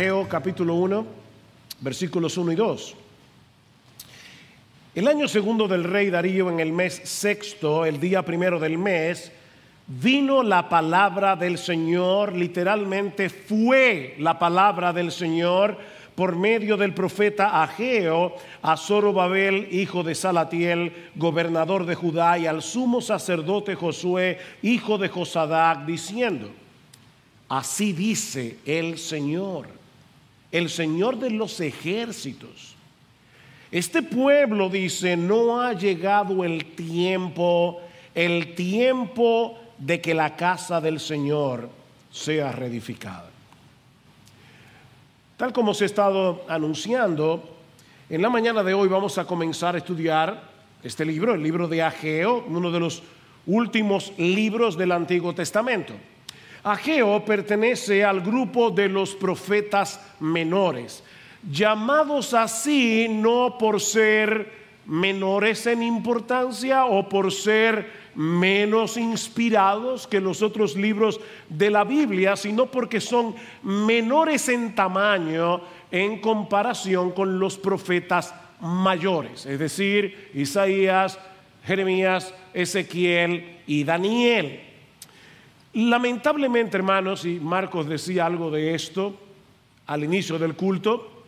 Ageo capítulo 1, versículos 1 y 2. El año segundo del rey Darío, en el mes sexto, el día primero del mes, vino la palabra del Señor, literalmente fue la palabra del Señor por medio del profeta Ageo a Zorobabel, hijo de Salatiel, gobernador de Judá, y al sumo sacerdote Josué, hijo de Josadac, diciendo, así dice el Señor, el Señor de los ejércitos. Este pueblo dice, no ha llegado el tiempo, el tiempo de que la casa del Señor sea reedificada. Tal como se ha estado anunciando, en la mañana de hoy vamos a comenzar a estudiar este libro, el libro de Ageo, uno de los últimos libros del Antiguo Testamento. Ageo pertenece al grupo de los profetas menores, llamados así no por ser menores en importancia o por ser menos inspirados que los otros libros de la Biblia, sino porque son menores en tamaño en comparación con los profetas mayores, es decir, Isaías, Jeremías, Ezequiel y Daniel. Lamentablemente, hermanos, y Marcos decía algo de esto al inicio del culto,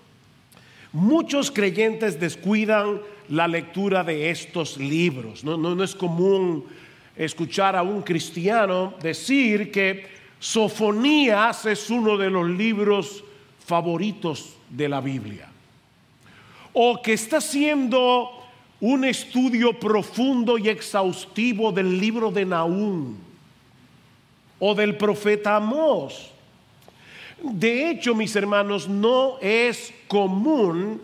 muchos creyentes descuidan la lectura de estos libros. No, es común escuchar a un cristiano decir que Sofonías es uno de los libros favoritos de la Biblia. O que está haciendo un estudio profundo y exhaustivo del libro de Naúm o del profeta Amós. De hecho, mis hermanos, no es común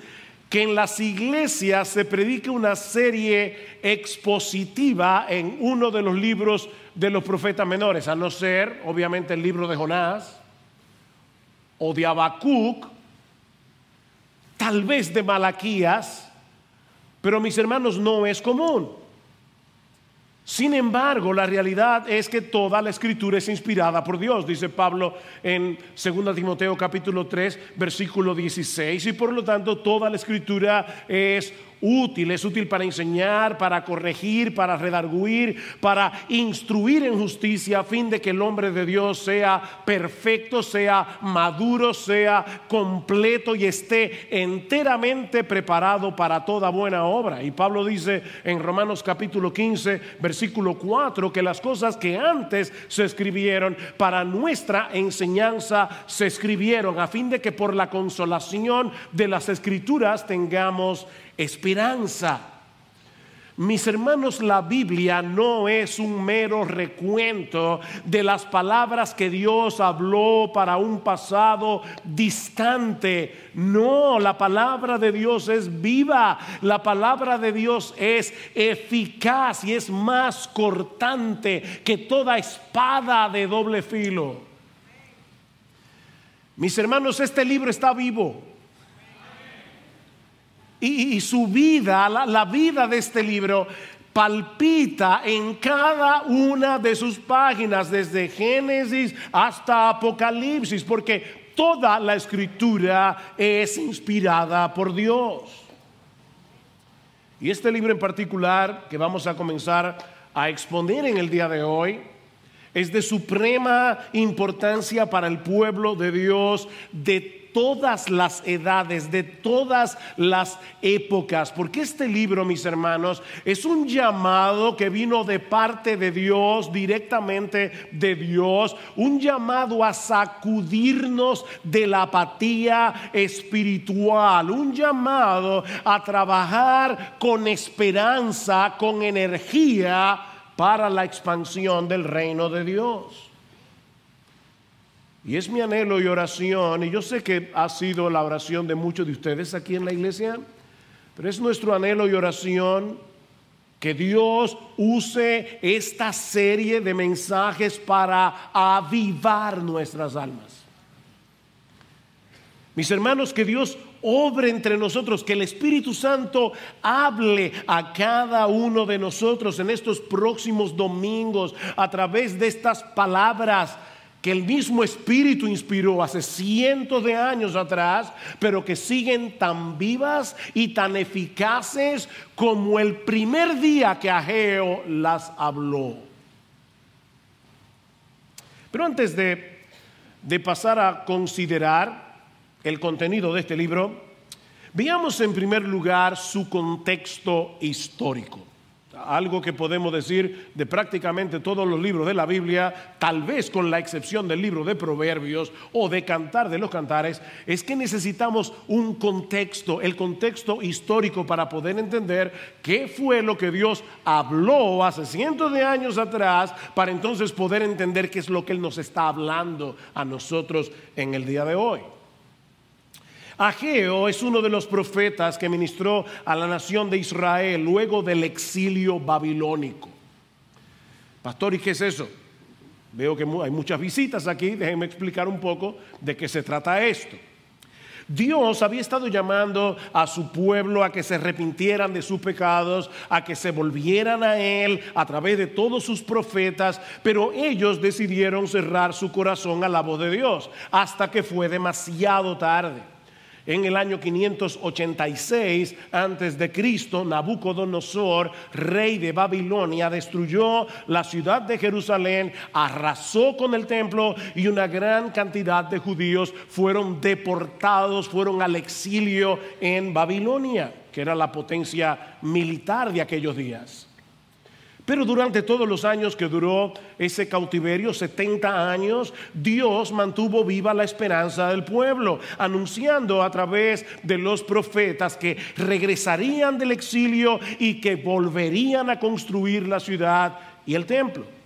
que en las iglesias se predique una serie expositiva en uno de los libros de los profetas menores, a no ser, obviamente, el libro de Jonás o de Habacuc, tal vez de Malaquías, pero mis hermanos, no es común. Sin embargo, la realidad es que toda la escritura es inspirada por Dios, dice Pablo en 2 Timoteo capítulo 3, versículo 16, y por lo tanto toda la escritura es útil, es útil para enseñar, para corregir, para redarguir, para instruir en justicia a fin de que el hombre de Dios sea perfecto, sea maduro, sea completo y esté enteramente preparado para toda buena obra. Y Pablo dice en Romanos capítulo 15, versículo 4, que las cosas que antes se escribieron para nuestra enseñanza se escribieron a fin de que por la consolación de las escrituras tengamos esperanza. Mis hermanos, la Biblia no es un mero recuento de las palabras que Dios habló para un pasado distante. No, la palabra de Dios es viva, la palabra de Dios es eficaz y es más cortante que toda espada de doble filo. Mis hermanos, este libro está vivo. Y, su vida, la, vida de este libro, palpita en cada una de sus páginas, desde Génesis hasta Apocalipsis, porque toda la escritura es inspirada por Dios. Y este libro en particular que vamos a comenzar a exponer en el día de hoy es de suprema importancia para el pueblo de Dios de todas las edades, de todas las épocas, porque este libro, mis hermanos, es un llamado que vino de parte de Dios, directamente de Dios, un llamado a sacudirnos de la apatía espiritual, un llamado a trabajar con esperanza, con energía para la expansión del reino de Dios. Y es mi anhelo y oración, y yo sé que ha sido la oración de muchos de ustedes aquí en la iglesia, pero es nuestro anhelo y oración que Dios use esta serie de mensajes para avivar nuestras almas. Mis hermanos, que Dios obre entre nosotros, que el Espíritu Santo hable a cada uno de nosotros en estos próximos domingos a través de estas palabras que el mismo Espíritu inspiró hace cientos de años atrás, pero que siguen tan vivas y tan eficaces como el primer día que Ageo las habló. Pero antes de, de pasar a considerar el contenido de este libro, veamos en primer lugar su contexto histórico algo que podemos decir de prácticamente todos los libros de la Biblia, tal vez con la excepción del libro de Proverbios o de Cantar de los Cantares, es que necesitamos un contexto, el contexto histórico para poder entender qué fue lo que Dios habló hace cientos de años atrás, para entonces poder entender qué es lo que Él nos está hablando a nosotros en el día de hoy. Ageo es uno de los profetas que ministró a la nación de Israel luego del exilio babilónico. Pastor, ¿y qué es eso? Veo que hay muchas visitas aquí, déjenme explicar un poco de qué se trata esto. Dios había estado llamando a su pueblo a que se arrepintieran de sus pecados, a que se volvieran a Él a través de todos sus profetas, pero ellos decidieron cerrar su corazón a la voz de Dios hasta que fue demasiado tarde en el año 586 antes de Cristo, Nabucodonosor, rey de Babilonia, destruyó la ciudad de Jerusalén, arrasó con el templo y una gran cantidad de judíos fueron deportados, fueron al exilio en Babilonia, que era la potencia militar de aquellos días. Pero durante todos los años que duró ese cautiverio, 70 años, Dios mantuvo viva la esperanza del pueblo, anunciando a través de los profetas que regresarían del exilio y que volverían a construir la ciudad y el templo.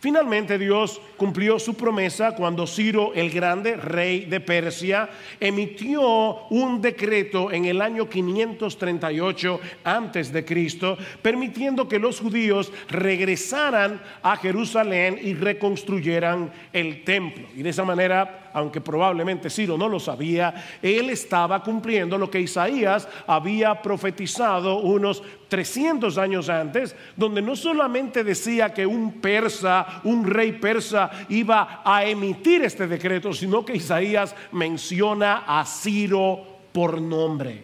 Finalmente Dios cumplió su promesa cuando Ciro el Grande, rey de Persia, emitió un decreto en el año 538 antes de Cristo, permitiendo que los judíos regresaran a Jerusalén y reconstruyeran el templo. Y de esa manera aunque probablemente Ciro no lo sabía, él estaba cumpliendo lo que Isaías había profetizado unos 300 años antes, donde no solamente decía que un persa, un rey persa, iba a emitir este decreto, sino que Isaías menciona a Ciro por nombre.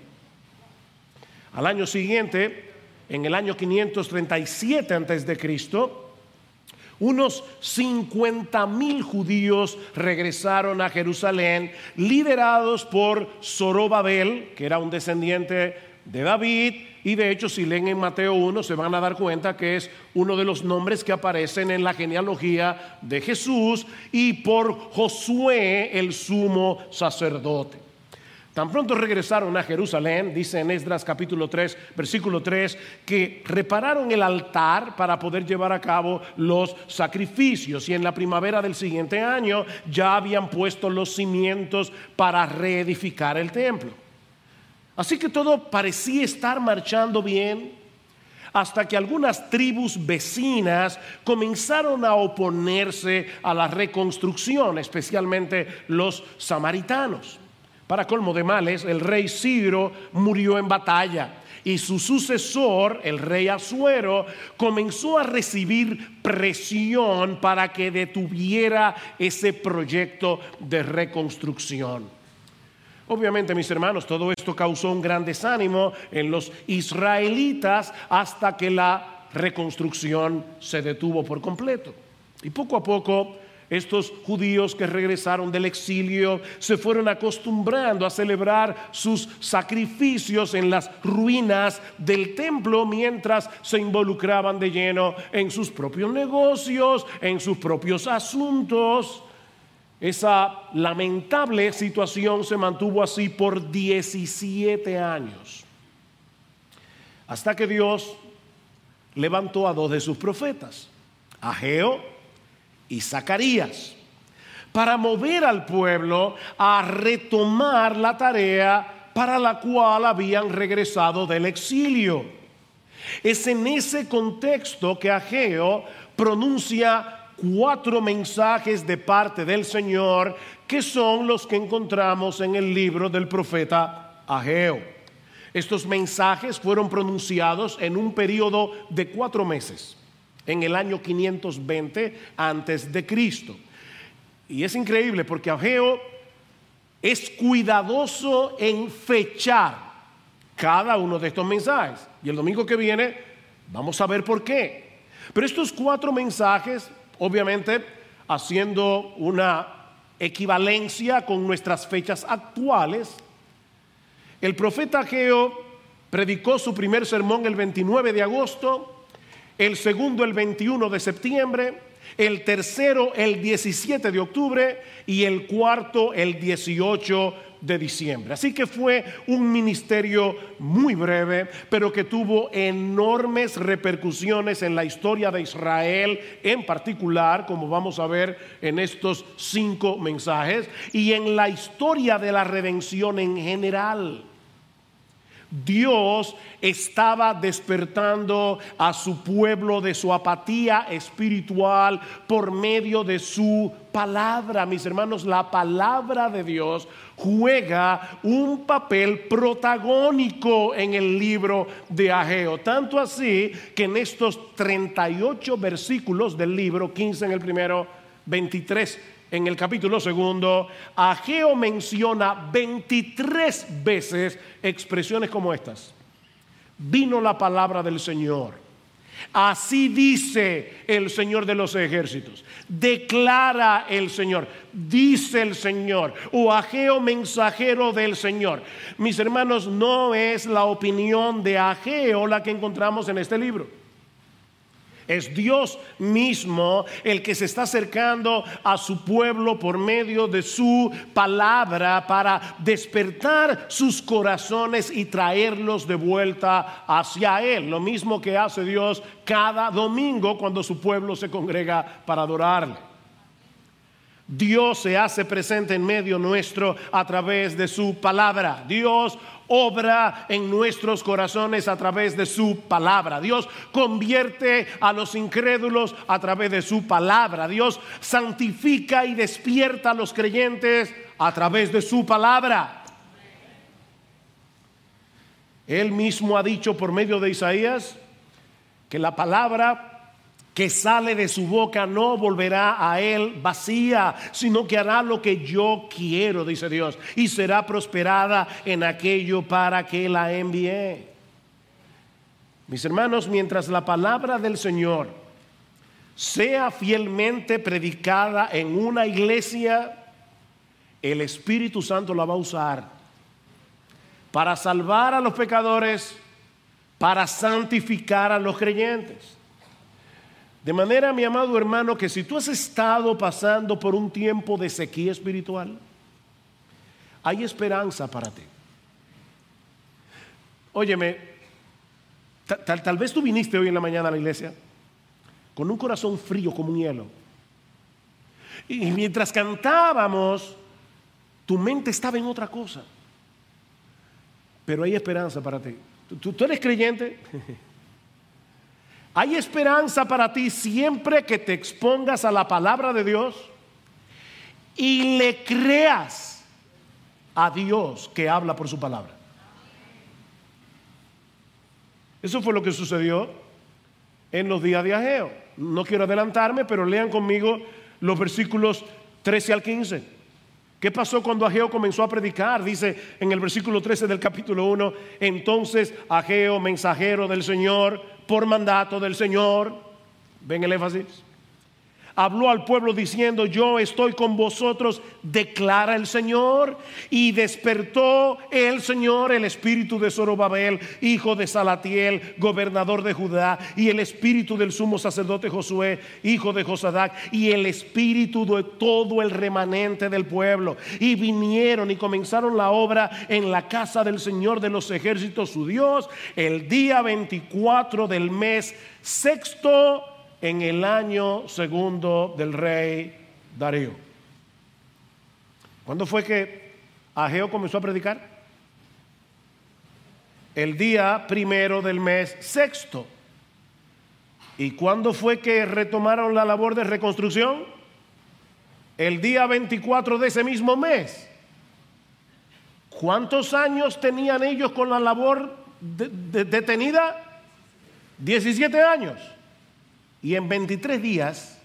Al año siguiente, en el año 537 antes de Cristo, unos 50 mil judíos regresaron a Jerusalén, liderados por Zorobabel, que era un descendiente de David, y de hecho si leen en Mateo 1 se van a dar cuenta que es uno de los nombres que aparecen en la genealogía de Jesús, y por Josué el sumo sacerdote. Tan pronto regresaron a Jerusalén, dice en Esdras capítulo 3, versículo 3, que repararon el altar para poder llevar a cabo los sacrificios y en la primavera del siguiente año ya habían puesto los cimientos para reedificar el templo. Así que todo parecía estar marchando bien hasta que algunas tribus vecinas comenzaron a oponerse a la reconstrucción, especialmente los samaritanos. Para colmo de males, el rey Ciro murió en batalla y su sucesor, el rey Asuero, comenzó a recibir presión para que detuviera ese proyecto de reconstrucción. Obviamente, mis hermanos, todo esto causó un gran desánimo en los israelitas hasta que la reconstrucción se detuvo por completo. Y poco a poco estos judíos que regresaron del exilio se fueron acostumbrando a celebrar sus sacrificios en las ruinas del templo mientras se involucraban de lleno en sus propios negocios, en sus propios asuntos. Esa lamentable situación se mantuvo así por 17 años, hasta que Dios levantó a dos de sus profetas, Ageo y Zacarías, para mover al pueblo a retomar la tarea para la cual habían regresado del exilio. Es en ese contexto que Ageo pronuncia cuatro mensajes de parte del Señor que son los que encontramos en el libro del profeta Ageo. Estos mensajes fueron pronunciados en un periodo de cuatro meses en el año 520 antes de Cristo. Y es increíble porque Ageo es cuidadoso en fechar cada uno de estos mensajes. Y el domingo que viene vamos a ver por qué. Pero estos cuatro mensajes, obviamente, haciendo una equivalencia con nuestras fechas actuales, el profeta Ageo predicó su primer sermón el 29 de agosto, el segundo el 21 de septiembre, el tercero el 17 de octubre y el cuarto el 18 de diciembre. Así que fue un ministerio muy breve, pero que tuvo enormes repercusiones en la historia de Israel en particular, como vamos a ver en estos cinco mensajes, y en la historia de la redención en general. Dios estaba despertando a su pueblo de su apatía espiritual por medio de su palabra. Mis hermanos, la palabra de Dios juega un papel protagónico en el libro de Ageo. Tanto así que en estos 38 versículos del libro, 15 en el primero, 23 en el capítulo segundo, Ageo menciona 23 veces expresiones como estas. Vino la palabra del Señor. Así dice el Señor de los ejércitos. Declara el Señor. Dice el Señor. O Ageo mensajero del Señor. Mis hermanos, no es la opinión de Ageo la que encontramos en este libro. Es Dios mismo el que se está acercando a su pueblo por medio de su palabra para despertar sus corazones y traerlos de vuelta hacia Él. Lo mismo que hace Dios cada domingo cuando su pueblo se congrega para adorarle. Dios se hace presente en medio nuestro a través de su palabra. Dios obra en nuestros corazones a través de su palabra. Dios convierte a los incrédulos a través de su palabra. Dios santifica y despierta a los creyentes a través de su palabra. Él mismo ha dicho por medio de Isaías que la palabra que sale de su boca no volverá a él vacía, sino que hará lo que yo quiero, dice Dios, y será prosperada en aquello para que la envíe. Mis hermanos, mientras la palabra del Señor sea fielmente predicada en una iglesia, el Espíritu Santo la va a usar para salvar a los pecadores, para santificar a los creyentes. De manera, mi amado hermano, que si tú has estado pasando por un tiempo de sequía espiritual, hay esperanza para ti. Óyeme, tal, vez tú viniste hoy en la mañana a la iglesia con un corazón frío como un hielo. Y mientras cantábamos, tu mente estaba en otra cosa. Pero hay esperanza para ti. ¿Tú, tú eres creyente? Hay esperanza para ti siempre que te expongas a la palabra de Dios y le creas a Dios que habla por su palabra. Eso fue lo que sucedió en los días de Ageo. No quiero adelantarme, pero lean conmigo los versículos 13 al 15. ¿Qué pasó cuando Ageo comenzó a predicar? Dice en el versículo 13 del capítulo 1, entonces Ageo, mensajero del Señor, por mandato del Señor. ¿Ven el énfasis? Habló al pueblo diciendo, yo estoy con vosotros, declara el Señor. Y despertó el Señor el espíritu de Zorobabel, hijo de Salatiel, gobernador de Judá, y el espíritu del sumo sacerdote Josué, hijo de Josadac, y el espíritu de todo el remanente del pueblo. Y vinieron y comenzaron la obra en la casa del Señor de los ejércitos, su Dios, el día 24 del mes sexto en el año segundo del rey Darío. ¿Cuándo fue que Ageo comenzó a predicar? El día primero del mes sexto. ¿Y cuándo fue que retomaron la labor de reconstrucción? El día 24 de ese mismo mes. ¿Cuántos años tenían ellos con la labor detenida? 17 años. Y en 23 días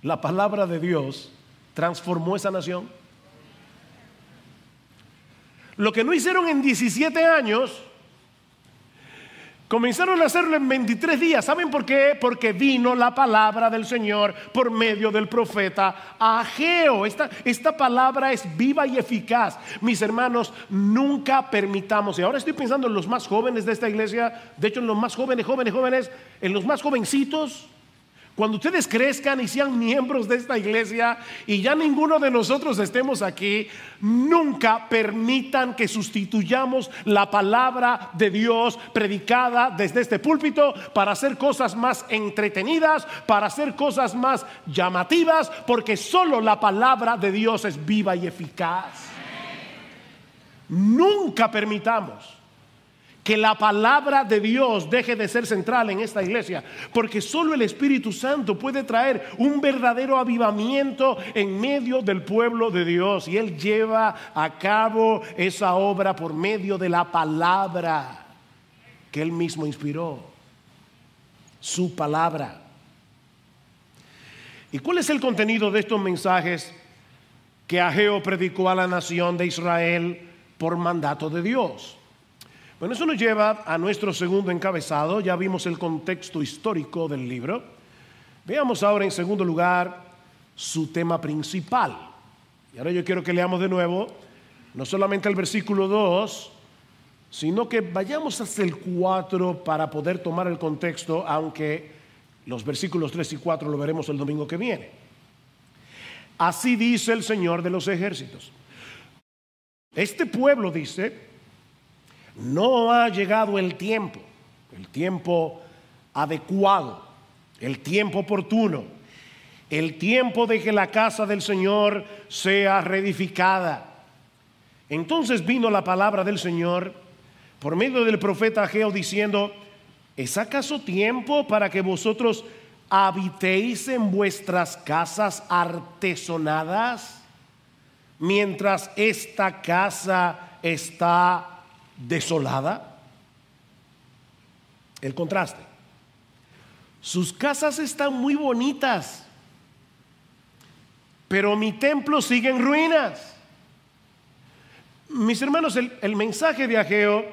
la palabra de Dios transformó esa nación. Lo que no hicieron en 17 años, Comenzaron a hacerlo en 23 días. ¿Saben por qué? Porque vino la palabra del Señor por medio del profeta Ageo. Esta, esta palabra es viva y eficaz. Mis hermanos, nunca permitamos, y ahora estoy pensando en los más jóvenes de esta iglesia, de hecho en los más jóvenes, jóvenes, jóvenes, en los más jovencitos, cuando ustedes crezcan y sean miembros de esta iglesia y ya ninguno de nosotros estemos aquí, nunca permitan que sustituyamos la palabra de Dios predicada desde este púlpito para hacer cosas más entretenidas, para hacer cosas más llamativas, porque solo la palabra de Dios es viva y eficaz. Nunca permitamos que la palabra de Dios deje de ser central en esta iglesia, porque solo el Espíritu Santo puede traer un verdadero avivamiento en medio del pueblo de Dios y Él lleva a cabo esa obra por medio de la palabra que Él mismo inspiró, su palabra. ¿Y cuál es el contenido de estos mensajes que Ageo predicó a la nación de Israel por mandato de Dios? Bueno, eso nos lleva a nuestro segundo encabezado. Ya vimos el contexto histórico del libro. Veamos ahora en segundo lugar su tema principal. Y ahora yo quiero que leamos de nuevo, no solamente el versículo 2, sino que vayamos hasta el 4 para poder tomar el contexto, aunque los versículos 3 y 4 lo veremos el domingo que viene. Así dice el Señor de los ejércitos. Este pueblo dice, no ha llegado el tiempo, el tiempo adecuado, el tiempo oportuno, el tiempo de que la casa del Señor sea reedificada. Entonces vino la palabra del Señor por medio del profeta Ageo diciendo, ¿es acaso tiempo para que vosotros habitéis en vuestras casas artesonadas mientras esta casa está desolada. El contraste. Sus casas están muy bonitas, pero mi templo sigue en ruinas. Mis hermanos, el, mensaje de Ageo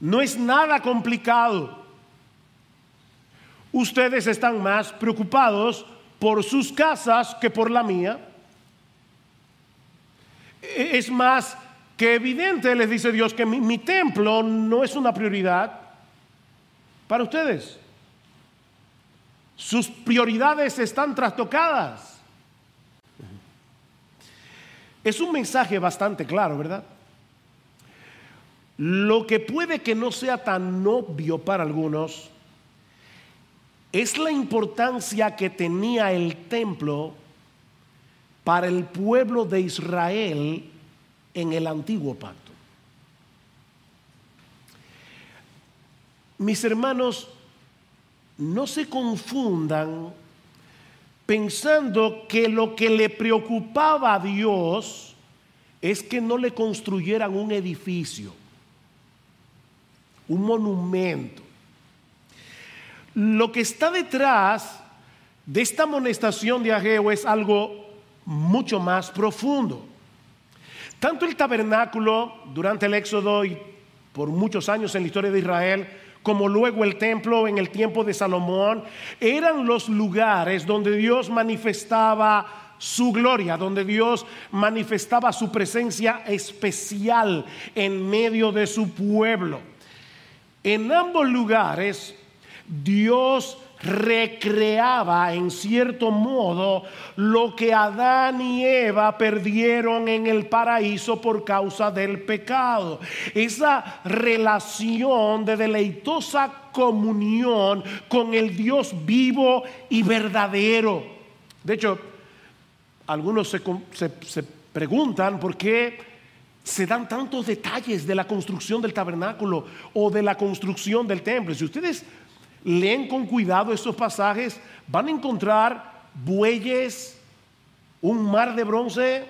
no es nada complicado. Ustedes están más preocupados por sus casas que por la mía. E, es más que evidente les dice Dios que mi, templo no es una prioridad para ustedes. Sus prioridades están trastocadas. Es un mensaje bastante claro, ¿verdad? Lo que puede que no sea tan obvio para algunos es la importancia que tenía el templo para el pueblo de Israel en el antiguo pacto. Mis hermanos, no se confundan pensando que lo que le preocupaba a Dios es que no le construyeran un edificio, un monumento. Lo que está detrás de esta amonestación de Ageo es algo mucho más profundo. Tanto el tabernáculo durante el Éxodo y por muchos años en la historia de Israel, como luego el templo en el tiempo de Salomón, eran los lugares donde Dios manifestaba su gloria, donde Dios manifestaba su presencia especial en medio de su pueblo. En ambos lugares, Dios recreaba en cierto modo lo que Adán y Eva perdieron en el paraíso por causa del pecado. Esa relación de deleitosa comunión con el Dios vivo y verdadero. De hecho, algunos se, preguntan por qué se dan tantos detalles de la construcción del tabernáculo o de la construcción del templo. Si ustedes leen con cuidado estos pasajes, van a encontrar bueyes, un mar de bronce,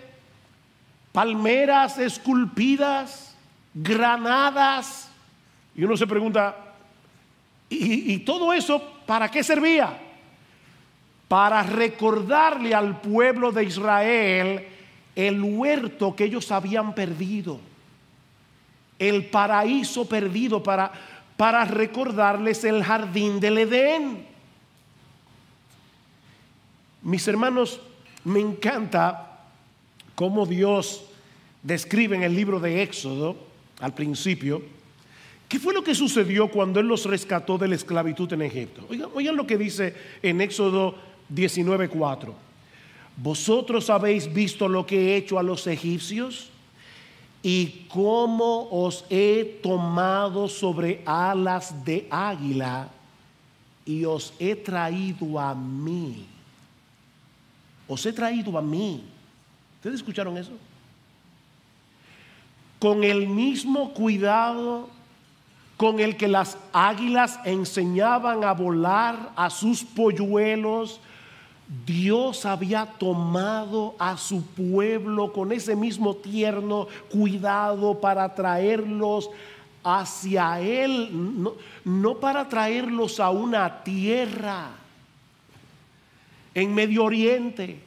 palmeras esculpidas, granadas. Y uno se pregunta, ¿y, todo eso para qué servía? para recordarle al pueblo de Israel el huerto que ellos habían perdido, el paraíso perdido, para, para recordarles el jardín del Edén. Mis hermanos, me encanta cómo Dios describe en el libro de Éxodo, al principio, qué fue lo que sucedió cuando Él los rescató de la esclavitud en Egipto. Oigan, lo que dice en Éxodo 19:4. Vosotros habéis visto lo que he hecho a los egipcios y cómo os he tomado sobre alas de águila y os he traído a mí. Os he traído a mí. ¿Ustedes escucharon eso? Con el mismo cuidado con el que las águilas enseñaban a volar a sus polluelos, Dios había tomado a su pueblo con ese mismo tierno cuidado para traerlos hacia Él, no, para traerlos a una tierra en Medio Oriente.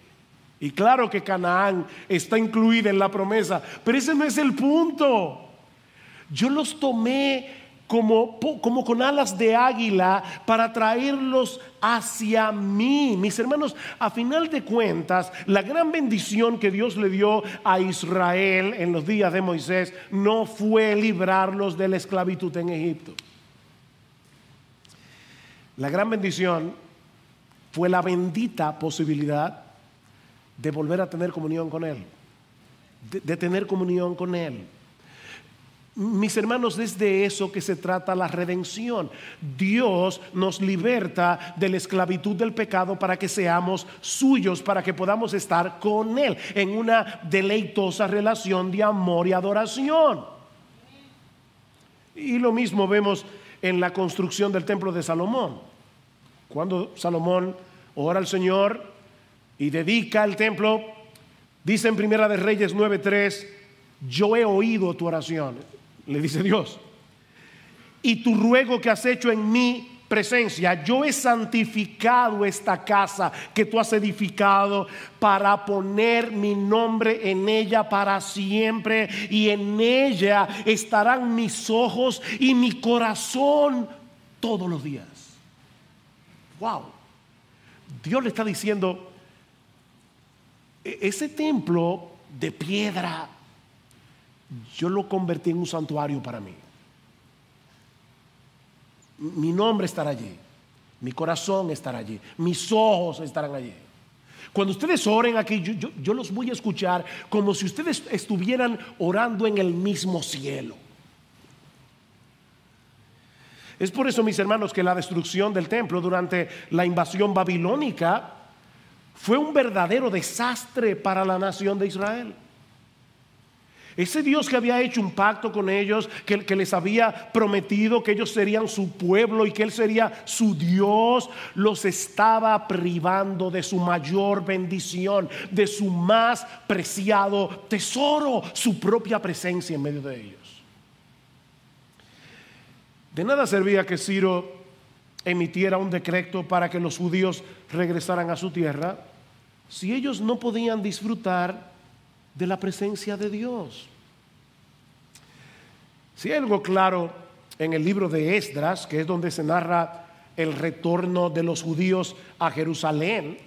Y claro que Canaán está incluida en la promesa, pero ese no es el punto. Yo los tomé como, como con alas de águila para traerlos hacia mí. Mis hermanos, a final de cuentas, la gran bendición que Dios le dio a Israel en los días de Moisés no fue librarlos de la esclavitud en Egipto. La gran bendición fue la bendita posibilidad de volver a tener comunión con Él, de tener comunión con Él. Mis hermanos, es de eso que se trata la redención. Dios nos liberta de la esclavitud del pecado para que seamos suyos, para que podamos estar con Él en una deleitosa relación de amor y adoración. Y lo mismo vemos en la construcción del templo de Salomón. Cuando Salomón ora al Señor y dedica el templo, dice en Primera de Reyes 9:3, yo he oído tu oración le dice Dios. Y tu ruego que has hecho en mi presencia, yo he santificado esta casa que tú has edificado para poner mi nombre en ella para siempre y en ella estarán mis ojos y mi corazón todos los días. Wow. Dios le está diciendo, e-, ese templo de piedra yo lo convertí en un santuario para mí. Mi nombre estará allí, mi corazón estará allí, mis ojos estarán allí. Cuando ustedes oren aquí, yo, los voy a escuchar como si ustedes estuvieran orando en el mismo cielo. Es por eso, mis hermanos, que la destrucción del templo durante la invasión babilónica fue un verdadero desastre para la nación de Israel. Ese Dios que había hecho un pacto con ellos, que, que, les había prometido que ellos serían su pueblo y que Él sería su Dios, los estaba privando de su mayor bendición, de su más preciado tesoro, su propia presencia en medio de ellos. De nada servía que Ciro emitiera un decreto para que los judíos regresaran a su tierra si ellos no podían disfrutar de la presencia de Dios. Si hay algo claro en el libro de Esdras, que es donde se narra el retorno de los judíos a Jerusalén,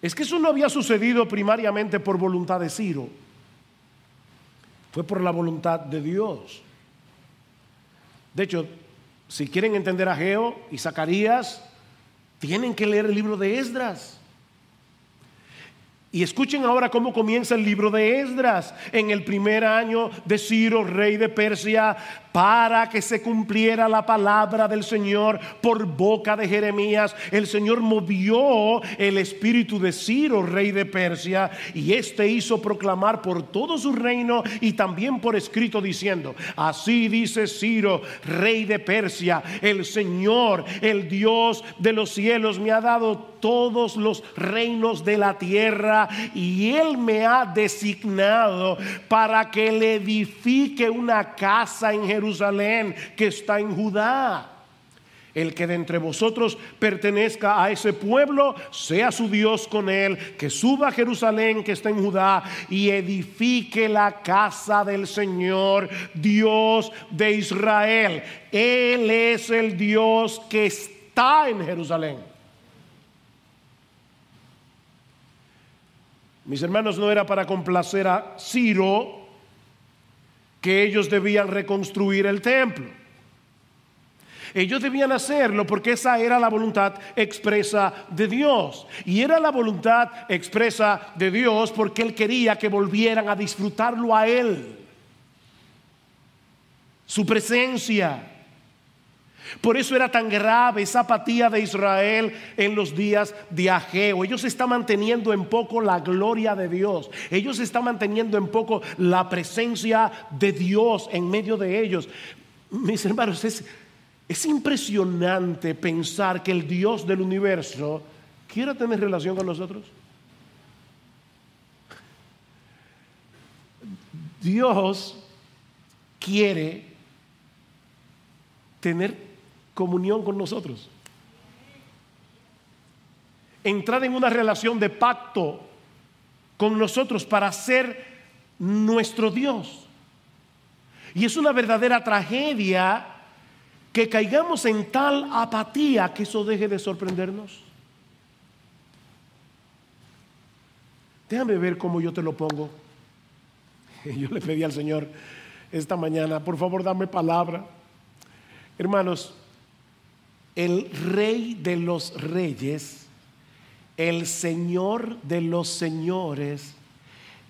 es que eso no había sucedido primariamente por voluntad de Ciro, fue por la voluntad de Dios. De hecho, si quieren entender a Geo y Zacarías, tienen que leer el libro de Esdras. Y escuchen ahora cómo comienza el libro de Esdras. En el primer año de Ciro, rey de Persia, para que se cumpliera la palabra del Señor por boca de Jeremías, el Señor movió el espíritu de Ciro, rey de Persia, y éste hizo proclamar por todo su reino y también por escrito diciendo, así dice Ciro, rey de Persia, el Señor, el Dios de los cielos, me ha dado todos los reinos de la tierra y Él me ha designado para que le edifique una casa en Jerusalén que está en Judá. El que de entre vosotros pertenezca a ese pueblo, sea su Dios con él, que suba a Jerusalén que está en Judá y edifique la casa del Señor, Dios de Israel. Él es el Dios que está en Jerusalén. Mis hermanos, no era para complacer a Ciro que ellos debían reconstruir el templo. Ellos debían hacerlo porque esa era la voluntad expresa de Dios. Y era la voluntad expresa de Dios porque Él quería que volvieran a disfrutarlo a Él. Su presencia. Por eso era tan grave esa apatía de Israel en los días de Ageo. Ellos están manteniendo en poco la gloria de Dios. Ellos están manteniendo en poco la presencia de Dios en medio de ellos. Mis hermanos, es, es impresionante pensar que el Dios del universo quiera tener relación con nosotros. Dios quiere tener comunión con nosotros. Entrar en una relación de pacto con nosotros para ser nuestro Dios. Y es una verdadera tragedia que caigamos en tal apatía que eso deje de sorprendernos. Déjame ver cómo yo te lo pongo. Yo le pedí al Señor esta mañana, por favor dame palabra. Hermanos, el rey de los reyes, el Señor de los señores,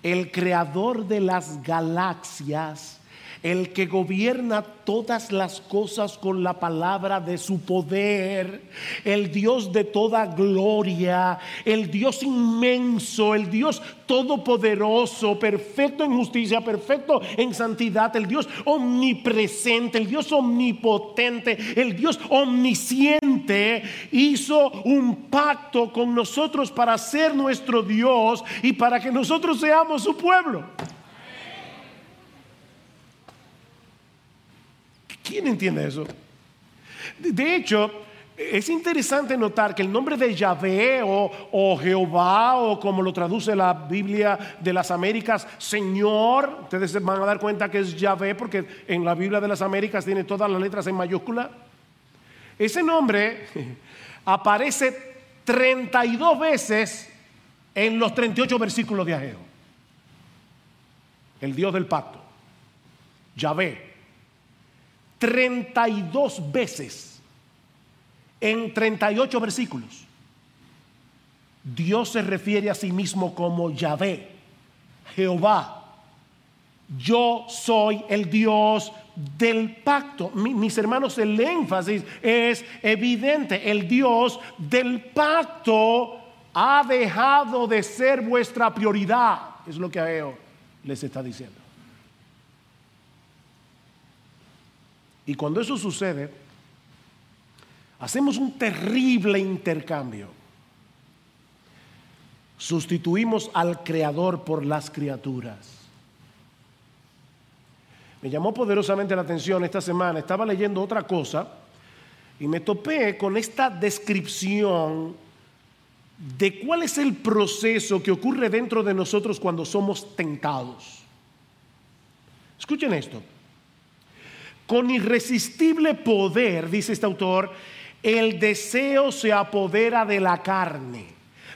el creador de las galaxias, el que gobierna todas las cosas con la palabra de su poder, el Dios de toda gloria, el Dios inmenso, el Dios todopoderoso, perfecto en justicia, perfecto en santidad, el Dios omnipresente, el Dios omnipotente, el Dios omnisciente, hizo un pacto con nosotros para ser nuestro Dios y para que nosotros seamos su pueblo. ¿Quién entiende eso? De hecho, es interesante notar que el nombre de Yahvé o, Jehová o como lo traduce la Biblia de las Américas, Señor, ustedes van a dar cuenta que es Yahvé porque en la Biblia de las Américas tiene todas las letras en mayúscula. Ese nombre aparece 32 veces en los 38 versículos de Ageo. El Dios del pacto, Yahvé. 32 veces en 38 versículos. Dios se refiere a sí mismo como Yahvé, Jehová. Yo soy el Dios del pacto. mis hermanos, el énfasis es evidente. El Dios del pacto ha dejado de ser vuestra prioridad. Es lo que a ellos les está diciendo. Y cuando eso sucede, hacemos un terrible intercambio. Sustituimos al Creador por las criaturas. Me llamó poderosamente la atención esta semana, estaba leyendo otra cosa y me topé con esta descripción de cuál es el proceso que ocurre dentro de nosotros cuando somos tentados. Escuchen esto. Con irresistible poder, dice este autor, el deseo se apodera de la carne.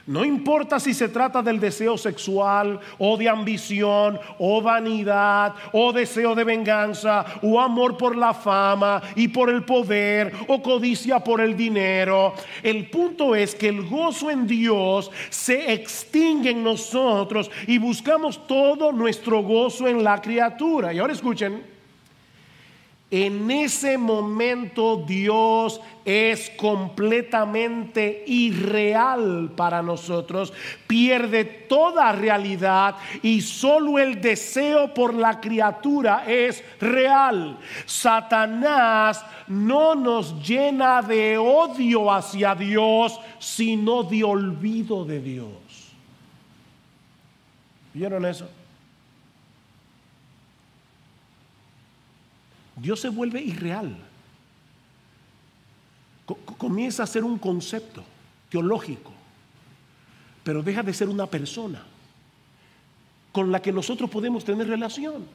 No importa si se trata del deseo sexual o de ambición o vanidad o deseo de venganza o amor por la fama y por el poder o codicia por el dinero. El punto es que el gozo en Dios se extingue en nosotros y buscamos todo nuestro gozo en la criatura. Y ahora escuchen. En ese momento Dios es completamente irreal para nosotros, pierde toda realidad y solo el deseo por la criatura es real. Satanás no nos llena de odio hacia Dios, sino de olvido de Dios. ¿Vieron eso? Dios se vuelve irreal. comienza a ser un concepto teológico, pero deja de ser una persona con la que nosotros podemos tener relación.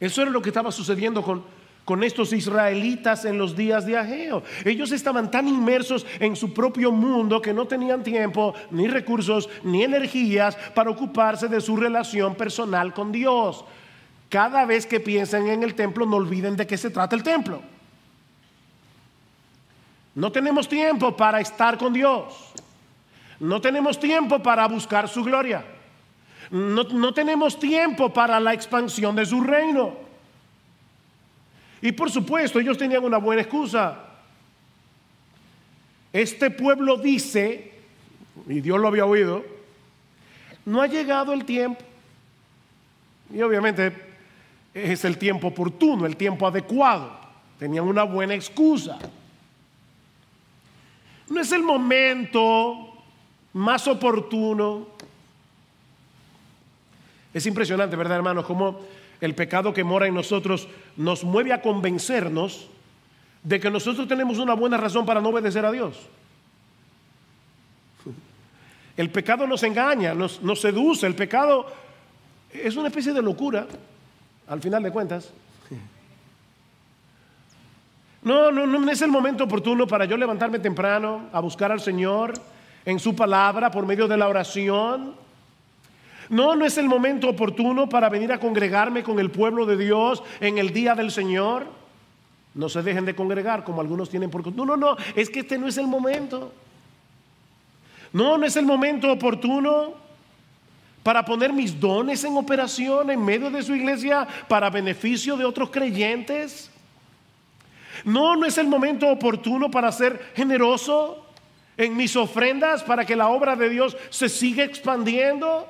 Eso era lo que estaba sucediendo con, con estos israelitas en los días de Ageo. Ellos estaban tan inmersos en su propio mundo que no tenían tiempo, ni recursos, ni energías para ocuparse de su relación personal con Dios. Cada vez que piensen en el templo, no olviden de qué se trata el templo. No tenemos tiempo para estar con Dios. No tenemos tiempo para buscar su gloria. No, no tenemos tiempo para la expansión de su reino. Y por supuesto, ellos tenían una buena excusa. Este pueblo dice, y Dios lo había oído, no ha llegado el tiempo. Y obviamente es el tiempo oportuno, el tiempo adecuado. Tenían una buena excusa. No es el momento más oportuno. Es impresionante, ¿verdad, hermanos? Como el pecado que mora en nosotros nos mueve a convencernos de que nosotros tenemos una buena razón para no obedecer a Dios. El pecado nos engaña, nos, seduce, el pecado es una especie de locura, al final de cuentas. No, no, no es el momento oportuno para yo levantarme temprano a buscar al Señor en su palabra por medio de la oración no, no es el momento oportuno para venir a congregarme con el pueblo de Dios en el día del Señor. No se dejen de congregar como algunos tienen por No, no, no, es que este no es el momento. No, no es el momento oportuno para poner mis dones en operación en medio de su iglesia para beneficio de otros creyentes. No, no es el momento oportuno para ser generoso en mis ofrendas para que la obra de Dios se siga expandiendo.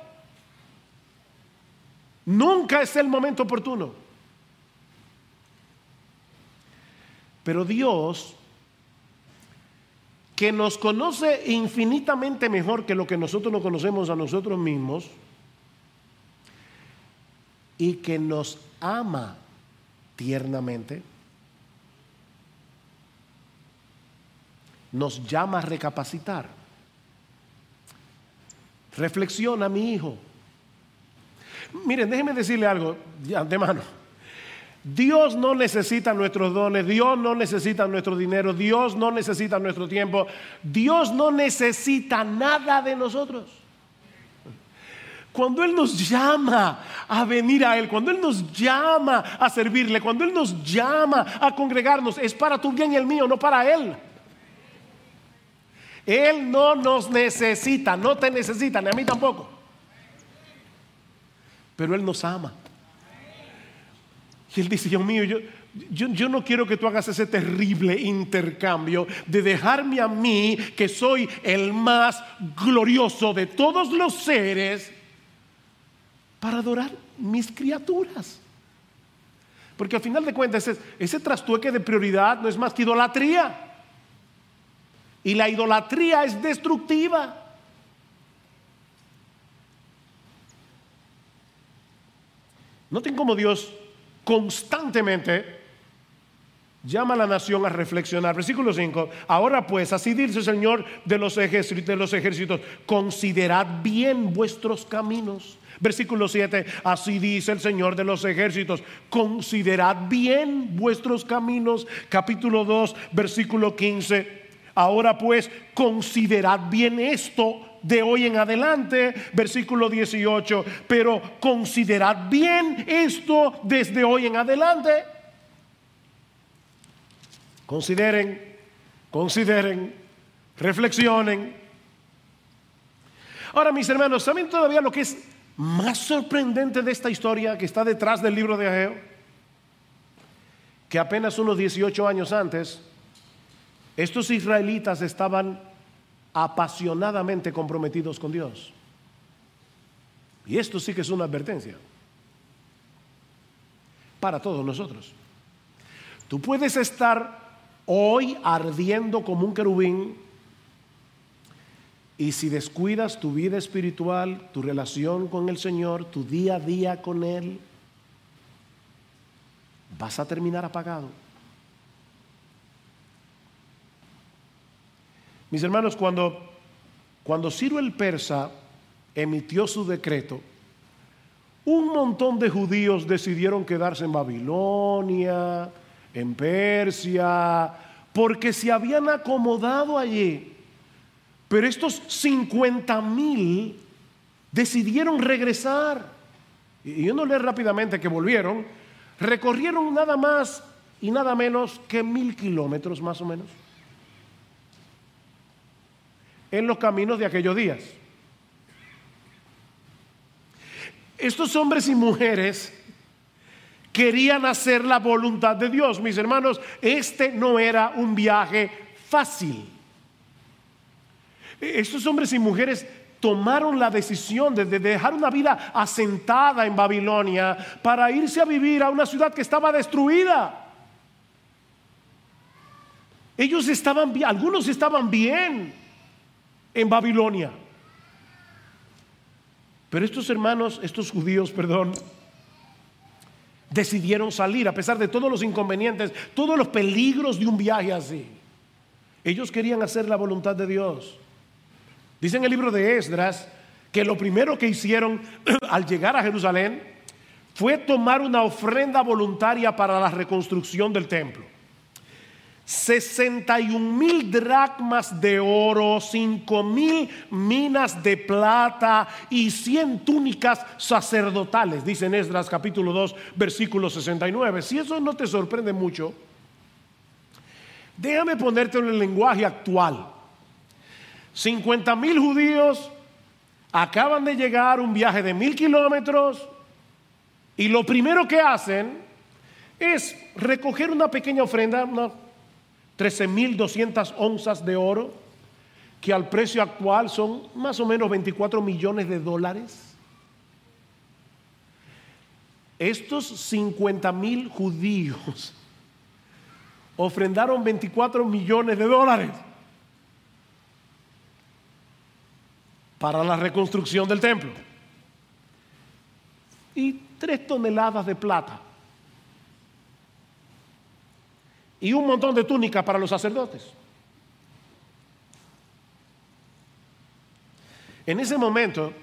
Nunca es el momento oportuno. Pero Dios, que nos conoce infinitamente mejor que lo que nosotros nos conocemos a nosotros mismos, y que nos ama tiernamente, nos llama a recapacitar. Reflexiona, mi hijo. Miren, déjenme decirle algo de antemano. Dios no necesita nuestros dones, Dios no necesita nuestro dinero, Dios no necesita nuestro tiempo, Dios no necesita nada de nosotros. Cuando Él nos llama a venir a Él, cuando Él nos llama a servirle, cuando Él nos llama a congregarnos, es para tu bien y el mío, no para Él. Él no nos necesita, no te necesita, ni a mí tampoco pero Él nos ama. Y Él dice, Dios mío, yo, yo, no quiero que tú hagas ese terrible intercambio de dejarme a mí, que soy el más glorioso de todos los seres, para adorar mis criaturas. Porque al final de cuentas ese, ese trastueque de prioridad no es más que idolatría. Y la idolatría es destructiva. Noten cómo Dios constantemente llama a la nación a reflexionar. Versículo 5. Ahora pues, así dice el Señor de los ejércitos, de los ejércitos, considerad bien vuestros caminos. Versículo 7, así dice el Señor de los ejércitos, considerad bien vuestros caminos. Capítulo 2, versículo 15, ahora pues, considerad bien esto de hoy en adelante, versículo 18, pero considerad bien esto desde hoy en adelante. Consideren, consideren, reflexionen. Ahora, mis hermanos, ¿saben todavía lo que es más sorprendente de esta historia que está detrás del libro de Ageo? Que apenas unos 18 años antes, estos israelitas estaban apasionadamente comprometidos con Dios. Y esto sí que es una advertencia para todos nosotros. Tú puedes estar hoy ardiendo como un querubín y si descuidas tu vida espiritual, tu relación con el Señor, tu día a día con Él, vas a terminar apagado. Mis hermanos, cuando, cuando Ciro el persa emitió su decreto, un montón de judíos decidieron quedarse en Babilonia, en Persia, porque se habían acomodado allí. Pero estos 50 mil decidieron regresar. Y yo no leo rápidamente que volvieron. Recorrieron nada más y nada menos que mil kilómetros más o menos en los caminos de aquellos días. Estos hombres y mujeres querían hacer la voluntad de Dios. Mis hermanos, este no era un viaje fácil. Estos hombres y mujeres tomaron la decisión de, dejar una vida asentada en Babilonia para irse a vivir a una ciudad que estaba destruida. Ellos estaban algunos estaban bien en Babilonia. Pero estos hermanos, estos judíos, perdón, decidieron salir a pesar de todos los inconvenientes, todos los peligros de un viaje así. Ellos querían hacer la voluntad de Dios. Dice en el libro de Esdras que lo primero que hicieron al llegar a Jerusalén fue tomar una ofrenda voluntaria para la reconstrucción del templo. 61 mil dracmas de oro, 5 mil minas de plata y 100 túnicas sacerdotales, dice en Esdras capítulo 2, versículo 69. Si eso no te sorprende mucho, déjame ponerte en el lenguaje actual. 50 mil judíos acaban de llegar un viaje de mil kilómetros y lo primero que hacen es recoger una pequeña ofrenda, 13.200 onzas de oro, que al precio actual son más o menos 24 millones de dólares. Estos 50 mil judíos ofrendaron 24 millones de dólares para la reconstrucción del templo y tres toneladas de plata y un montón de túnicas para los sacerdotes. En ese momento,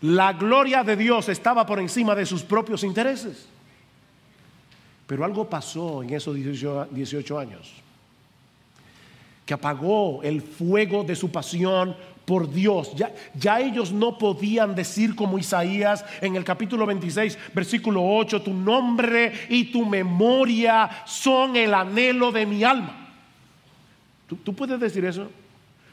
la gloria de Dios estaba por encima de sus propios intereses. Pero algo pasó en esos 18, años que apagó el fuego de su pasión por Dios. Ya, ellos no podían decir como Isaías en el capítulo 26, versículo 8, tu nombre y tu memoria son el anhelo de mi alma. ¿Tú, tú puedes decir eso?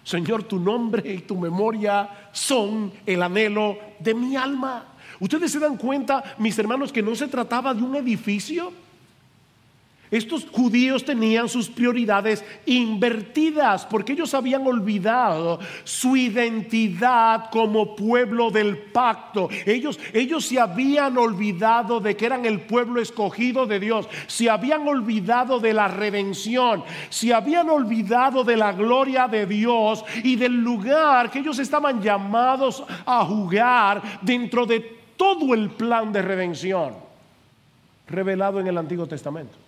Señor, tu nombre y tu memoria son el anhelo de mi alma. Ustedes se dan cuenta, mis hermanos, que no se trataba de un edificio estos judíos tenían sus prioridades invertidas porque ellos habían olvidado su identidad como pueblo del pacto. Ellos, ellos se habían olvidado de que eran el pueblo escogido de Dios. Se habían olvidado de la redención. Se habían olvidado de la gloria de Dios y del lugar que ellos estaban llamados a jugar dentro de todo el plan de redención revelado en el Antiguo Testamento.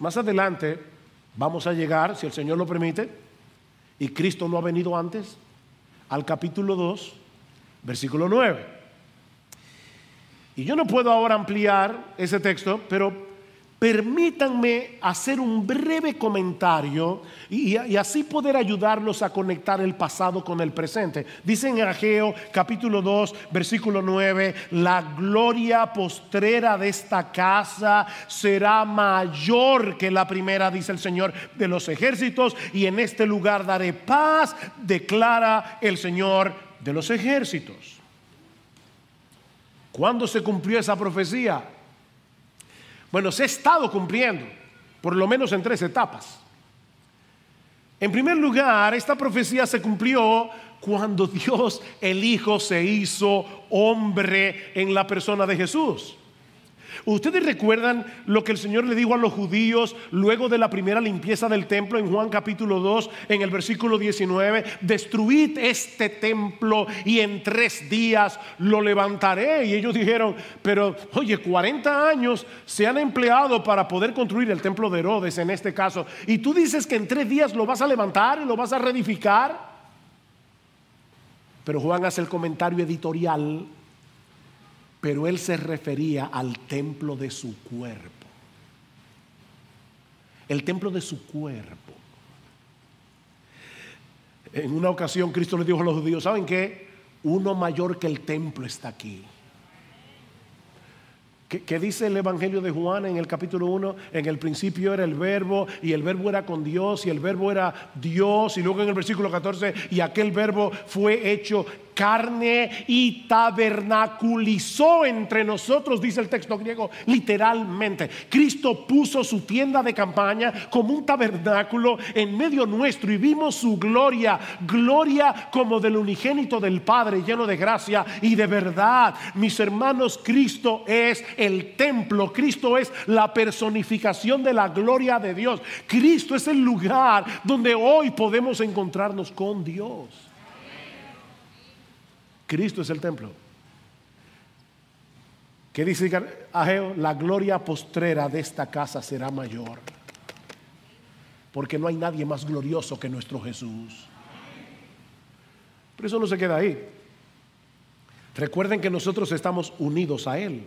Más adelante vamos a llegar, si el Señor lo permite, y Cristo no ha venido antes, al capítulo 2, versículo 9. Y yo no puedo ahora ampliar ese texto, pero Permítanme hacer un breve comentario y, así poder ayudarlos a conectar el pasado con el presente. Dice en Ageo capítulo 2, versículo 9, la gloria postrera de esta casa será mayor que la primera, dice el Señor de los ejércitos, y en este lugar daré paz, declara el Señor de los ejércitos. ¿Cuándo se cumplió esa profecía? Bueno, se ha estado cumpliendo, por lo menos en tres etapas. En primer lugar, esta profecía se cumplió cuando Dios el Hijo se hizo hombre en la persona de Jesús. Ustedes recuerdan lo que el Señor le dijo a los judíos luego de la primera limpieza del templo en Juan capítulo 2, en el versículo 19, destruid este templo y en tres días lo levantaré. Y ellos dijeron, pero oye, 40 años se han empleado para poder construir el templo de Herodes en este caso. Y tú dices que en tres días lo vas a levantar y lo vas a reedificar. Pero Juan hace el comentario editorial pero él se refería al templo de su cuerpo. El templo de su cuerpo. En una ocasión Cristo le dijo a los judíos, ¿saben qué? Uno mayor que el templo está aquí. ¿Qué, dice el Evangelio de Juan en el capítulo 1? En el principio era el verbo y el verbo era con Dios y el verbo era Dios y luego en el versículo 14 y aquel verbo fue hecho carne y tabernaculizó entre nosotros, dice el texto griego, literalmente. Cristo puso su tienda de campaña como un tabernáculo en medio nuestro y vimos su gloria, gloria como del unigénito del Padre, lleno de gracia y de verdad. Mis hermanos, Cristo es el templo, Cristo es la personificación de la gloria de Dios. Cristo es el lugar donde hoy podemos encontrarnos con Dios. Cristo es el templo. ¿Qué dice Ageo? La gloria postrera de esta casa será mayor. Porque no hay nadie más glorioso que nuestro Jesús. Pero eso no se queda ahí. Recuerden que nosotros estamos unidos a Él.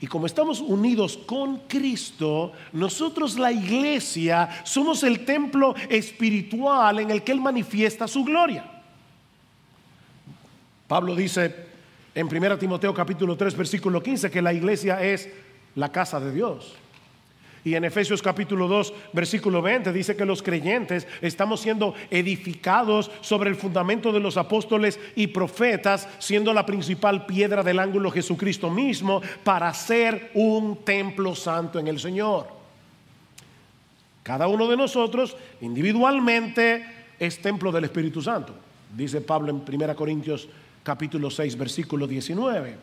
Y como estamos unidos con Cristo, nosotros la iglesia somos el templo espiritual en el que Él manifiesta su gloria. Pablo dice en 1 Timoteo capítulo 3 versículo 15 que la iglesia es la casa de Dios. Y en Efesios capítulo 2, versículo 20, dice que los creyentes estamos siendo edificados sobre el fundamento de los apóstoles y profetas, siendo la principal piedra del ángulo Jesucristo mismo, para ser un templo santo en el Señor. Cada uno de nosotros individualmente es templo del Espíritu Santo, dice Pablo en 1 Corintios capítulo 6, versículo 19.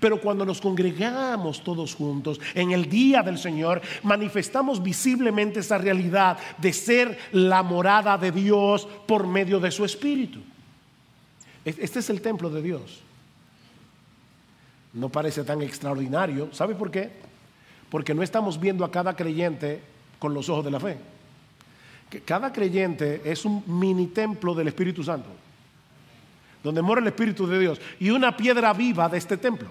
Pero cuando nos congregamos todos juntos en el día del Señor, manifestamos visiblemente esa realidad de ser la morada de Dios por medio de su Espíritu. Este es el templo de Dios. No parece tan extraordinario. ¿Sabe por qué? Porque no estamos viendo a cada creyente con los ojos de la fe. Cada creyente es un mini templo del Espíritu Santo donde mora el Espíritu de Dios, y una piedra viva de este templo.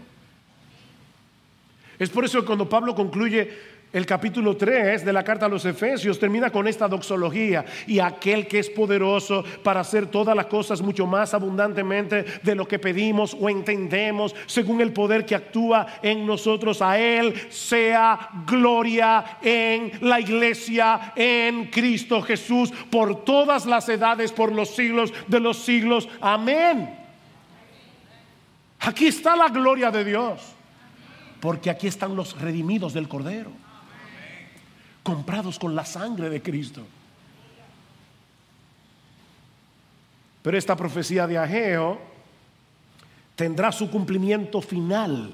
Es por eso que cuando Pablo concluye el capítulo 3 de la carta a los Efesios termina con esta doxología y aquel que es poderoso para hacer todas las cosas mucho más abundantemente de lo que pedimos o entendemos según el poder que actúa en nosotros. A Él sea gloria en la iglesia, en Cristo Jesús, por todas las edades, por los siglos de los siglos. Amén. Aquí está la gloria de Dios, porque aquí están los redimidos del Cordero comprados con la sangre de Cristo. Pero esta profecía de Ageo tendrá su cumplimiento final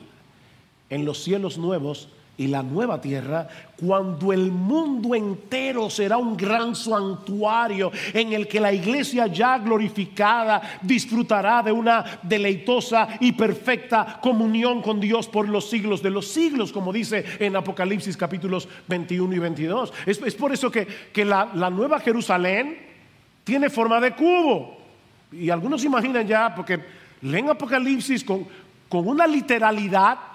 en los cielos nuevos y la nueva tierra, cuando el mundo entero será un gran santuario en el que la iglesia ya glorificada disfrutará de una deleitosa y perfecta comunión con Dios por los siglos de los siglos, como dice en Apocalipsis capítulos 21 y 22. Es, por eso que, la, la, nueva Jerusalén tiene forma de cubo. Y algunos imaginan ya, porque leen Apocalipsis con, con una literalidad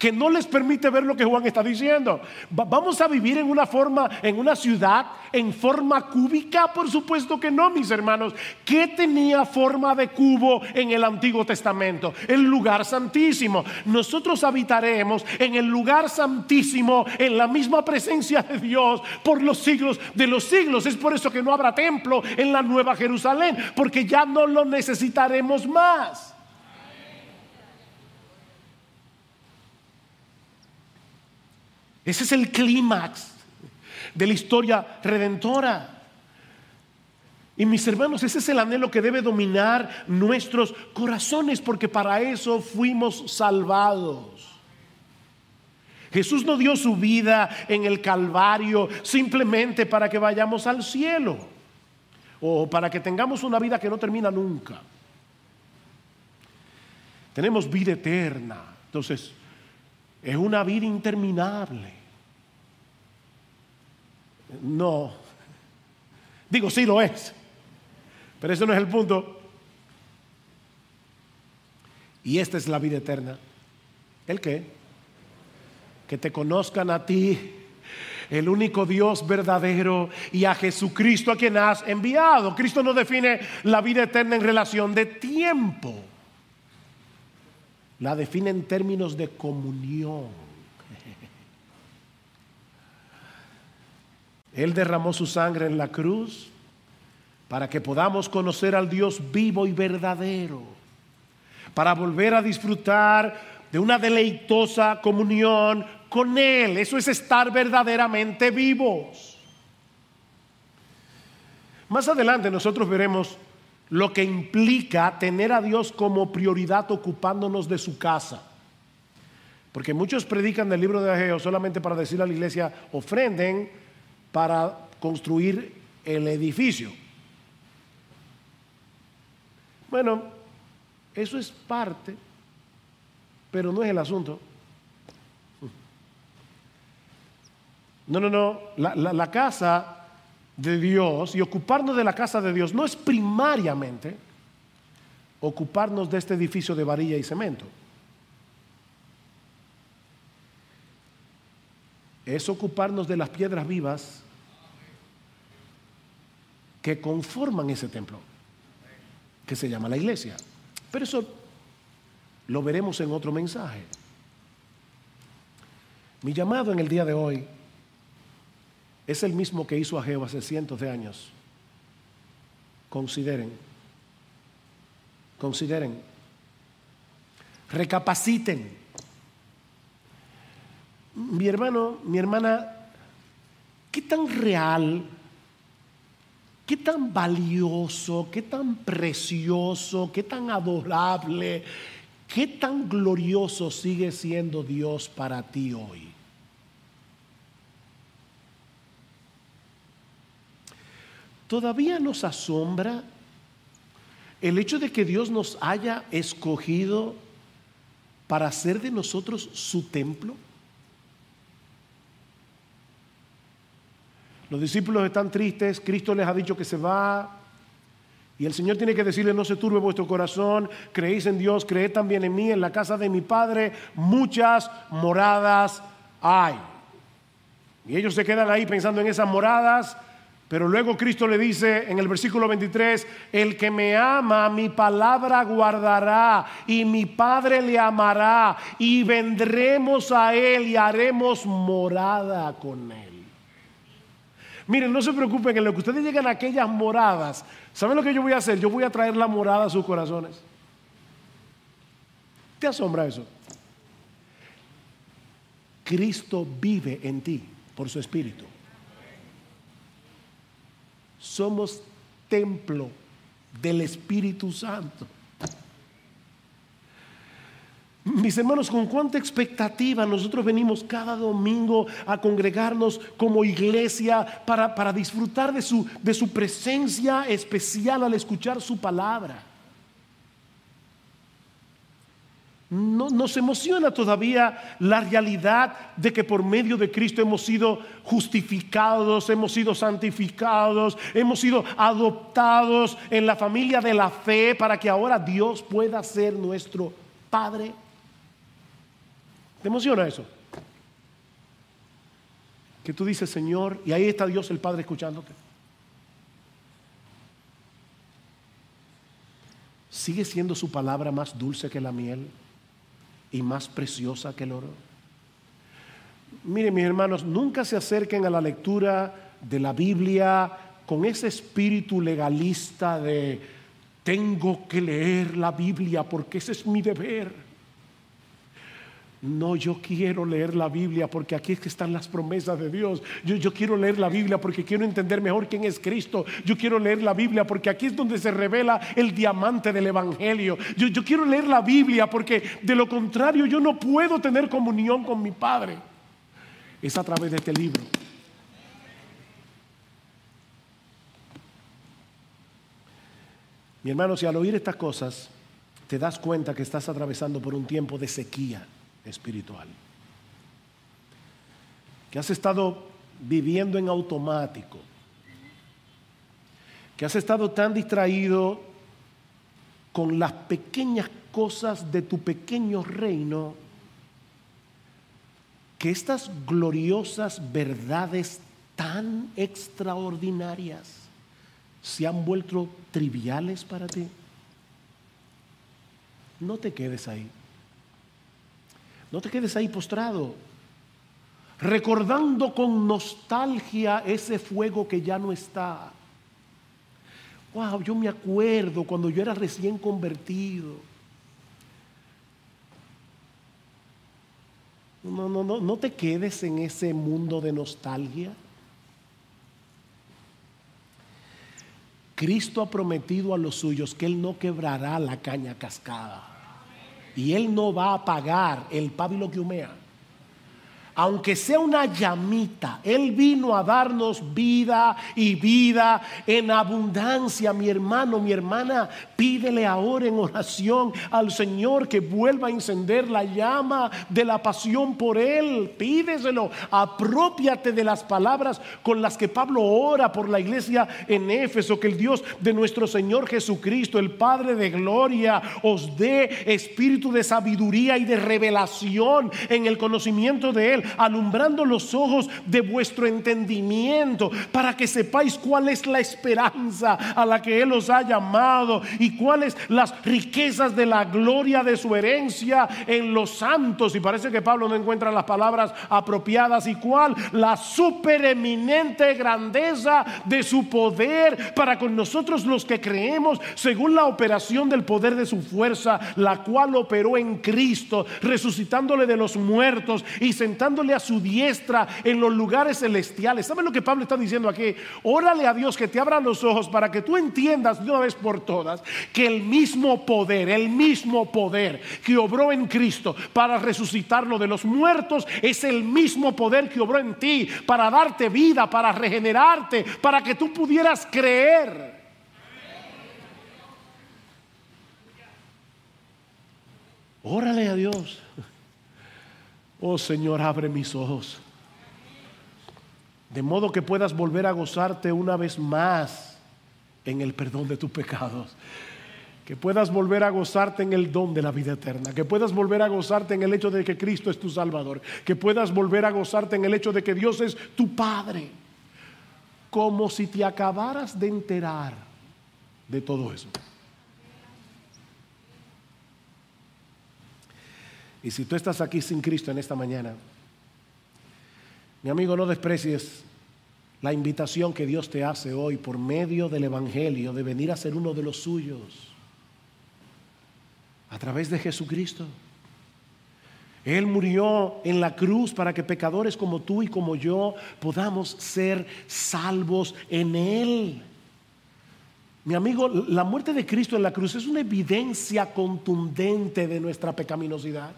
que no les permite ver lo que Juan está diciendo. ¿Vamos a vivir en una forma, en una ciudad, en forma cúbica? Por supuesto que no, mis hermanos. ¿Qué tenía forma de cubo en el Antiguo Testamento? El lugar santísimo. Nosotros habitaremos en el lugar santísimo, en la misma presencia de Dios por los siglos de los siglos. Es por eso que no habrá templo en la Nueva Jerusalén, porque ya no lo necesitaremos más. Ese es el clímax de la historia redentora. Y mis hermanos, ese es el anhelo que debe dominar nuestros corazones, porque para eso fuimos salvados. Jesús no dio su vida en el Calvario simplemente para que vayamos al cielo o para que tengamos una vida que no termina nunca. Tenemos vida eterna. Entonces, es una vida interminable. No. Digo, sí lo es. Pero ese no es el punto. Y esta es la vida eterna. ¿El qué? Que te conozcan a ti, el único Dios verdadero, y a Jesucristo a quien has enviado. Cristo no define la vida eterna en relación de tiempo. La define en términos de comunión. Él derramó su sangre en la cruz para que podamos conocer al Dios vivo y verdadero, para volver a disfrutar de una deleitosa comunión con Él. Eso es estar verdaderamente vivos. Más adelante nosotros veremos lo que implica tener a Dios como prioridad ocupándonos de su casa. Porque muchos predican del libro de Ageo solamente para decirle a la iglesia, ofrenden para construir el edificio. Bueno, eso es parte, pero no es el asunto. No, no, no, la, la casa de Dios y ocuparnos de la casa de Dios no es primariamente ocuparnos de este edificio de varilla y cemento. Es ocuparnos de las piedras vivas que conforman ese templo, que se llama la iglesia. Pero eso lo veremos en otro mensaje. Mi llamado en el día de hoy es el mismo que hizo a Jehová hace cientos de años. Consideren, consideren, recapaciten. Mi hermano, mi hermana, ¿qué tan real, qué tan valioso, qué tan precioso, qué tan adorable, qué tan glorioso sigue siendo Dios para ti hoy? Todavía nos asombra el hecho de que Dios nos haya escogido para hacer de nosotros su templo. Los discípulos están tristes, Cristo les ha dicho que se va, y el Señor tiene que decirle, no se turbe vuestro corazón, creéis en Dios, creed también en mí, en la casa de mi Padre muchas moradas hay. Y ellos se quedan ahí pensando en esas moradas pero luego Cristo le dice en el versículo 23, el que me ama, mi palabra guardará y mi Padre le amará y vendremos a él y haremos morada con él. Miren, no se preocupen, en lo que ustedes llegan a aquellas moradas, ¿saben lo que yo voy a hacer? Yo voy a traer la morada a sus corazones. ¿Te asombra eso? Cristo vive en ti por su espíritu somos templo del Espíritu Santo. Mis hermanos, con cuánta expectativa nosotros venimos cada domingo a congregarnos como iglesia para, para disfrutar de su, de su presencia especial al escuchar su palabra. No, nos emociona todavía la realidad de que por medio de Cristo hemos sido justificados, hemos sido santificados, hemos sido adoptados en la familia de la fe para que ahora Dios pueda ser nuestro Padre. ¿Te emociona eso? Que tú dices, Señor, y ahí está Dios el Padre escuchándote. ¿Sigue siendo su palabra más dulce que la miel? y más preciosa que el oro. Miren mis hermanos, nunca se acerquen a la lectura de la Biblia con ese espíritu legalista de tengo que leer la Biblia porque ese es mi deber. No, yo quiero leer la Biblia porque aquí es que están las promesas de Dios. Yo, yo, quiero leer la Biblia porque quiero entender mejor quién es Cristo. Yo quiero leer la Biblia porque aquí es donde se revela el diamante del Evangelio. Yo, yo quiero leer la Biblia porque de lo contrario yo no puedo tener comunión con mi Padre. es a través de este libro. Mi hermano, si al oír estas cosas te das cuenta que estás atravesando por un tiempo de sequía espiritual, que has estado viviendo en automático, que has estado tan distraído con las pequeñas cosas de tu pequeño reino, que estas gloriosas verdades tan extraordinarias se han vuelto triviales para ti. No te quedes ahí. No te quedes ahí postrado, recordando con nostalgia ese fuego que ya no está. Wow, yo me acuerdo cuando yo era recién convertido. No, no, no, no te quedes en ese mundo de nostalgia. Cristo ha prometido a los suyos que Él no quebrará la caña cascada. Y Él no va a apagar el pábilo que humea aunque sea una llamita, Él vino a darnos vida y vida en abundancia. Mi hermano, mi hermana, pídele ahora en oración al Señor que vuelva a encender la llama de la pasión por Él. Pídeselo, apropiate de las palabras con las que Pablo ora por la iglesia en Éfeso, que el Dios de nuestro Señor Jesucristo, el Padre de gloria, os dé espíritu de sabiduría y de revelación en el conocimiento de Él alumbrando los ojos de vuestro entendimiento, para que sepáis cuál es la esperanza a la que Él os ha llamado y cuáles las riquezas de la gloria de su herencia en los santos. Y parece que Pablo no encuentra las palabras apropiadas. ¿Y cuál? La supereminente grandeza de su poder para con nosotros los que creemos según la operación del poder de su fuerza, la cual operó en Cristo, resucitándole de los muertos y sentando a su diestra en los lugares celestiales. ¿Saben lo que Pablo está diciendo aquí? Órale a Dios que te abra los ojos para que tú entiendas de una vez por todas que el mismo poder, el mismo poder que obró en Cristo para resucitarlo de los muertos es el mismo poder que obró en ti para darte vida, para regenerarte, para que tú pudieras creer. Órale a Dios. Oh Señor, abre mis ojos. De modo que puedas volver a gozarte una vez más en el perdón de tus pecados. Que puedas volver a gozarte en el don de la vida eterna. Que puedas volver a gozarte en el hecho de que Cristo es tu Salvador. Que puedas volver a gozarte en el hecho de que Dios es tu Padre. Como si te acabaras de enterar de todo eso. Y si tú estás aquí sin Cristo en esta mañana, mi amigo, no desprecies la invitación que Dios te hace hoy por medio del Evangelio de venir a ser uno de los suyos a través de Jesucristo. Él murió en la cruz para que pecadores como tú y como yo podamos ser salvos en Él. Mi amigo, la muerte de Cristo en la cruz es una evidencia contundente de nuestra pecaminosidad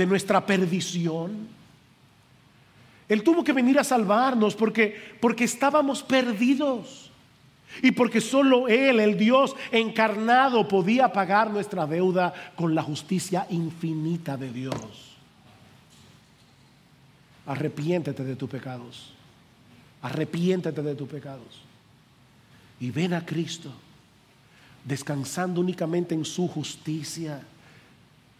de nuestra perdición. Él tuvo que venir a salvarnos porque, porque estábamos perdidos. Y porque solo Él, el Dios encarnado, podía pagar nuestra deuda con la justicia infinita de Dios. Arrepiéntete de tus pecados. Arrepiéntete de tus pecados. Y ven a Cristo, descansando únicamente en su justicia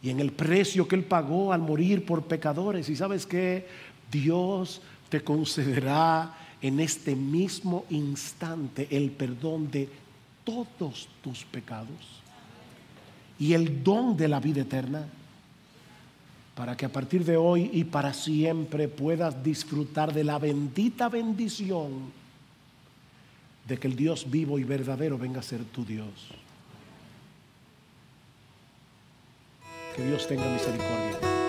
y en el precio que Él pagó al morir por pecadores. Y sabes que Dios te concederá en este mismo instante el perdón de todos tus pecados y el don de la vida eterna para que a partir de hoy y para siempre puedas disfrutar de la bendita bendición de que el Dios vivo y verdadero venga a ser tu Dios. Dios tenga misericordia.